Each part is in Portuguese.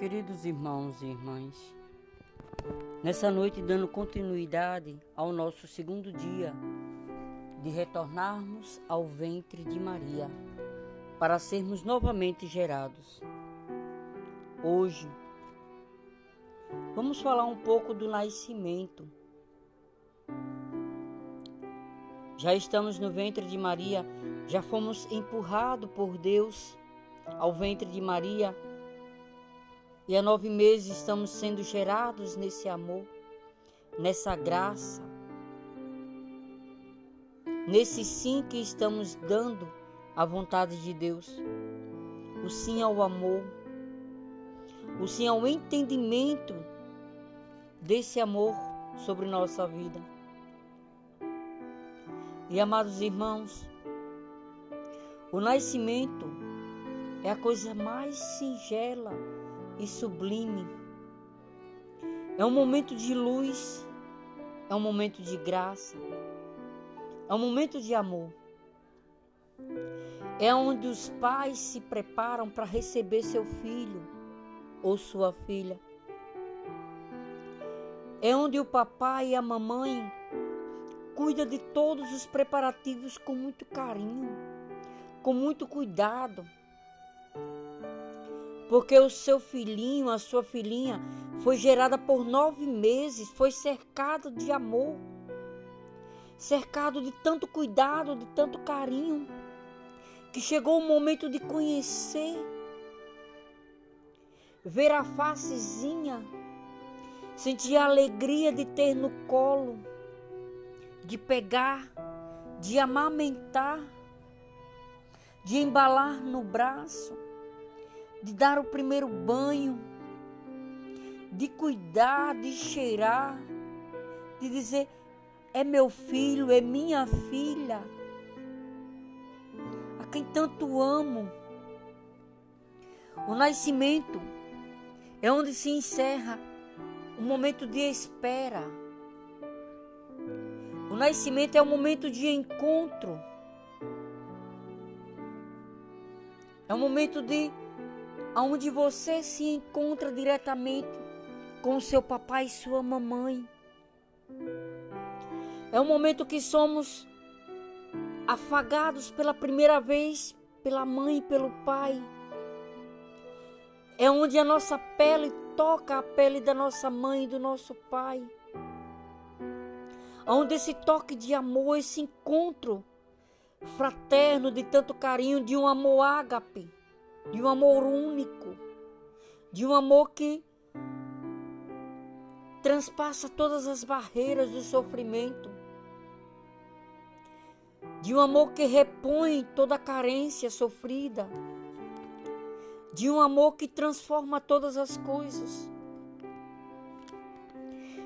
Queridos irmãos e irmãs, nessa noite dando continuidade ao nosso segundo dia de retornarmos ao ventre de Maria para sermos novamente gerados. Hoje, vamos falar um pouco do nascimento. Já estamos no ventre de Maria, já fomos empurrados por Deus ao ventre de Maria e há nove meses estamos sendo gerados nesse amor, nessa graça, nesse sim que estamos dando à vontade de Deus. O sim ao amor, o sim ao entendimento desse amor sobre nossa vida. E amados irmãos, o nascimento é a coisa mais singela e sublime. É um momento de luz, é um momento de graça, é um momento de amor. É onde os pais se preparam para receber seu filho ou sua filha. É onde o papai e a mamãe cuida de todos os preparativos com muito carinho, com muito cuidado porque o seu filhinho, a sua filhinha, foi gerada por nove meses, foi cercado de amor, cercado de tanto cuidado, de tanto carinho, que chegou o momento de conhecer, ver a facezinha, sentir a alegria de ter no colo, de pegar, de amamentar, de embalar no braço de dar o primeiro banho, de cuidar, de cheirar, de dizer: é meu filho, é minha filha, a quem tanto amo. O nascimento é onde se encerra o momento de espera. O nascimento é o momento de encontro. É o momento de onde você se encontra diretamente com seu papai e sua mamãe. É o momento que somos afagados pela primeira vez pela mãe e pelo pai. É onde a nossa pele toca a pele da nossa mãe e do nosso pai. Onde esse toque de amor, esse encontro fraterno de tanto carinho, de um amor ágape de um amor único, de um amor que transpassa todas as barreiras do sofrimento, de um amor que repõe toda a carência sofrida, de um amor que transforma todas as coisas.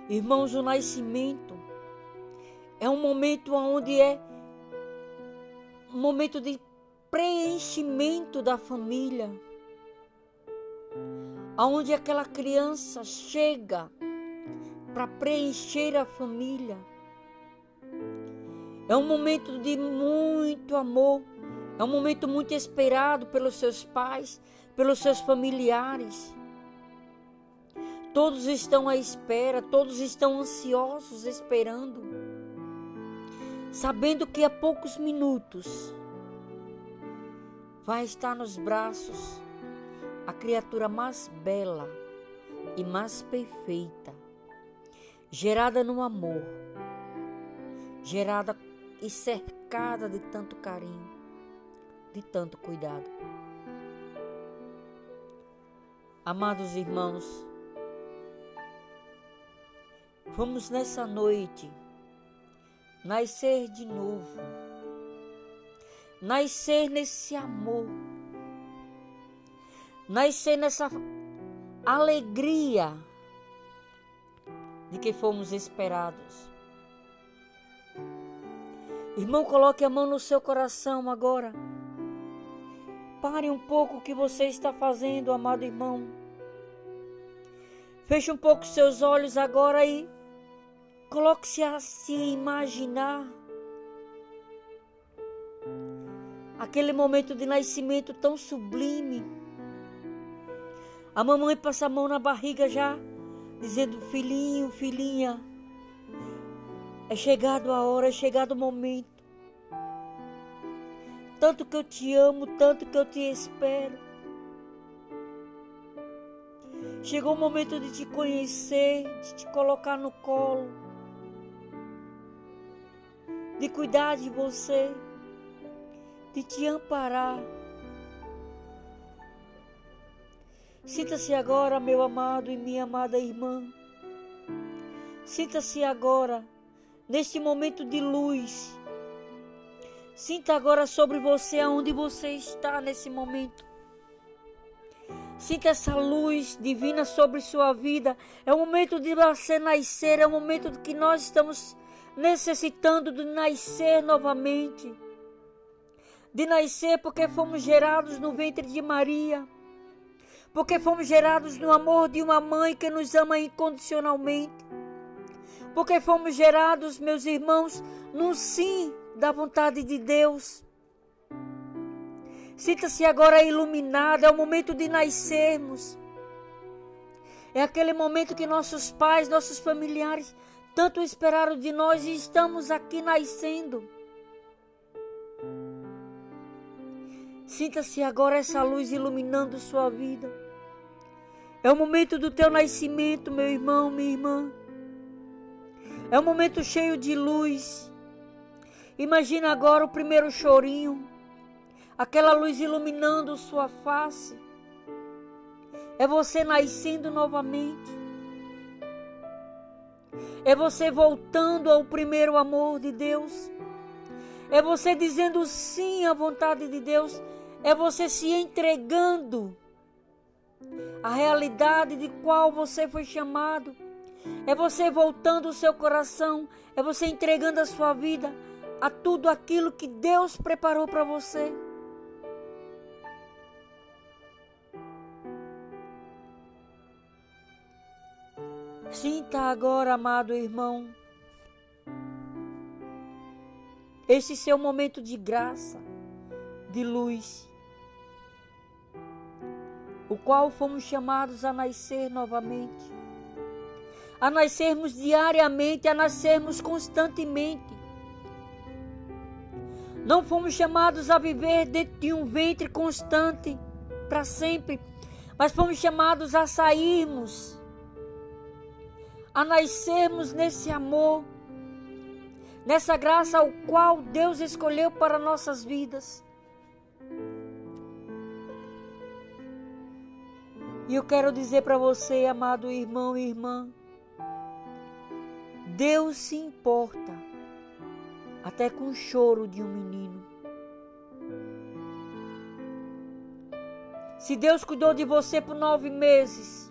Irmãos, o nascimento é um momento onde é um momento de preenchimento da família, aonde aquela criança chega para preencher a família. É um momento de muito amor, é um momento muito esperado pelos seus pais, pelos seus familiares. Todos estão à espera, todos estão ansiosos esperando, sabendo que há poucos minutos vai estar nos braços a criatura mais bela e mais perfeita, gerada no amor, gerada e cercada de tanto carinho, de tanto cuidado. Amados irmãos, vamos nessa noite nascer de novo nascer nesse amor, nascer nessa alegria de que fomos esperados. Irmão, coloque a mão no seu coração agora. Pare um pouco o que você está fazendo, amado irmão. Feche um pouco seus olhos agora e coloque-se a se imaginar aquele momento de nascimento tão sublime, A mamãe passa a mão na barriga já, dizendo: Filhinho, filhinha, é chegado a hora, é chegado o momento. Tanto que eu te amo, tanto que eu te espero. Chegou o momento de te conhecer, de te colocar no colo, de cuidar de você, de te amparar. Sinta-se agora, meu amado e minha amada irmã. Sinta-se agora, neste momento de luz. Sinta agora sobre você aonde você está nesse momento. Sinta essa luz divina sobre sua vida. É o momento de você nascer, é o momento que nós estamos necessitando de nascer novamente. De nascer porque fomos gerados no ventre de Maria porque fomos gerados no amor de uma mãe que nos ama incondicionalmente. Porque fomos gerados, meus irmãos, no sim da vontade de Deus. Sinta-se agora iluminado, é o momento de nascermos. É aquele momento que nossos pais, nossos familiares tanto esperaram de nós e estamos aqui nascendo. Sinta-se agora essa luz iluminando sua vida. É o momento do teu nascimento, meu irmão, minha irmã. É um momento cheio de luz. Imagina agora o primeiro chorinho, aquela luz iluminando sua face. É você nascendo novamente. É você voltando ao primeiro amor de Deus. É você dizendo sim à vontade de Deus. É você se entregando a realidade de qual você foi chamado. É você voltando o seu coração, é você entregando a sua vida a tudo aquilo que Deus preparou para você. Sinta agora, amado irmão, esse seu momento de graça, de luz o qual fomos chamados a nascer novamente, a nascermos diariamente, a nascermos constantemente. Não fomos chamados a viver dentro de um ventre constante para sempre, mas fomos chamados a sairmos, a nascermos nesse amor, nessa graça ao qual Deus escolheu para nossas vidas. E eu quero dizer para você, amado irmão e irmã, Deus se importa até com o choro de um menino. Se Deus cuidou de você por nove meses,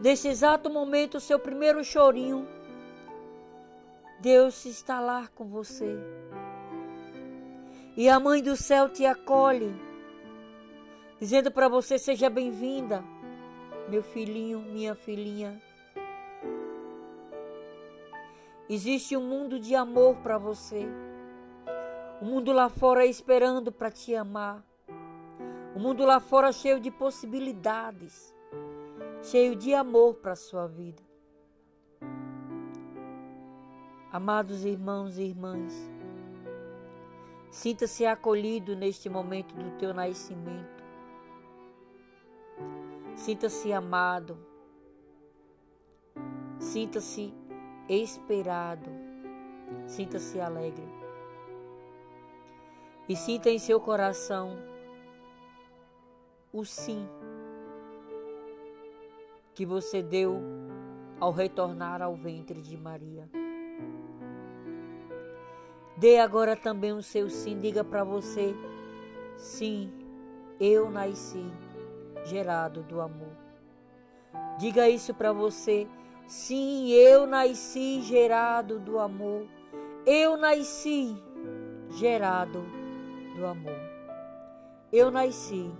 nesse exato momento, o seu primeiro chorinho, Deus se está lá com você. E a mãe do céu te acolhe dizendo para você: seja bem-vinda, meu filhinho, minha filhinha. Existe um mundo de amor para você. O mundo lá fora esperando para te amar. O mundo lá fora cheio de possibilidades, cheio de amor para a sua vida. Amados irmãos e irmãs, sinta-se acolhido neste momento do teu nascimento. Sinta-se amado. Sinta-se esperado. Sinta-se alegre. E sinta em seu coração o sim que você deu ao retornar ao ventre de Maria. Dê agora também o seu sim, diga para você: sim, eu nasci gerado do amor. Diga isso para você. Sim, eu nasci gerado do amor. Eu nasci gerado do amor. Eu nasci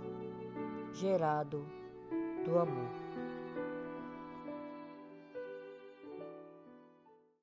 gerado do amor.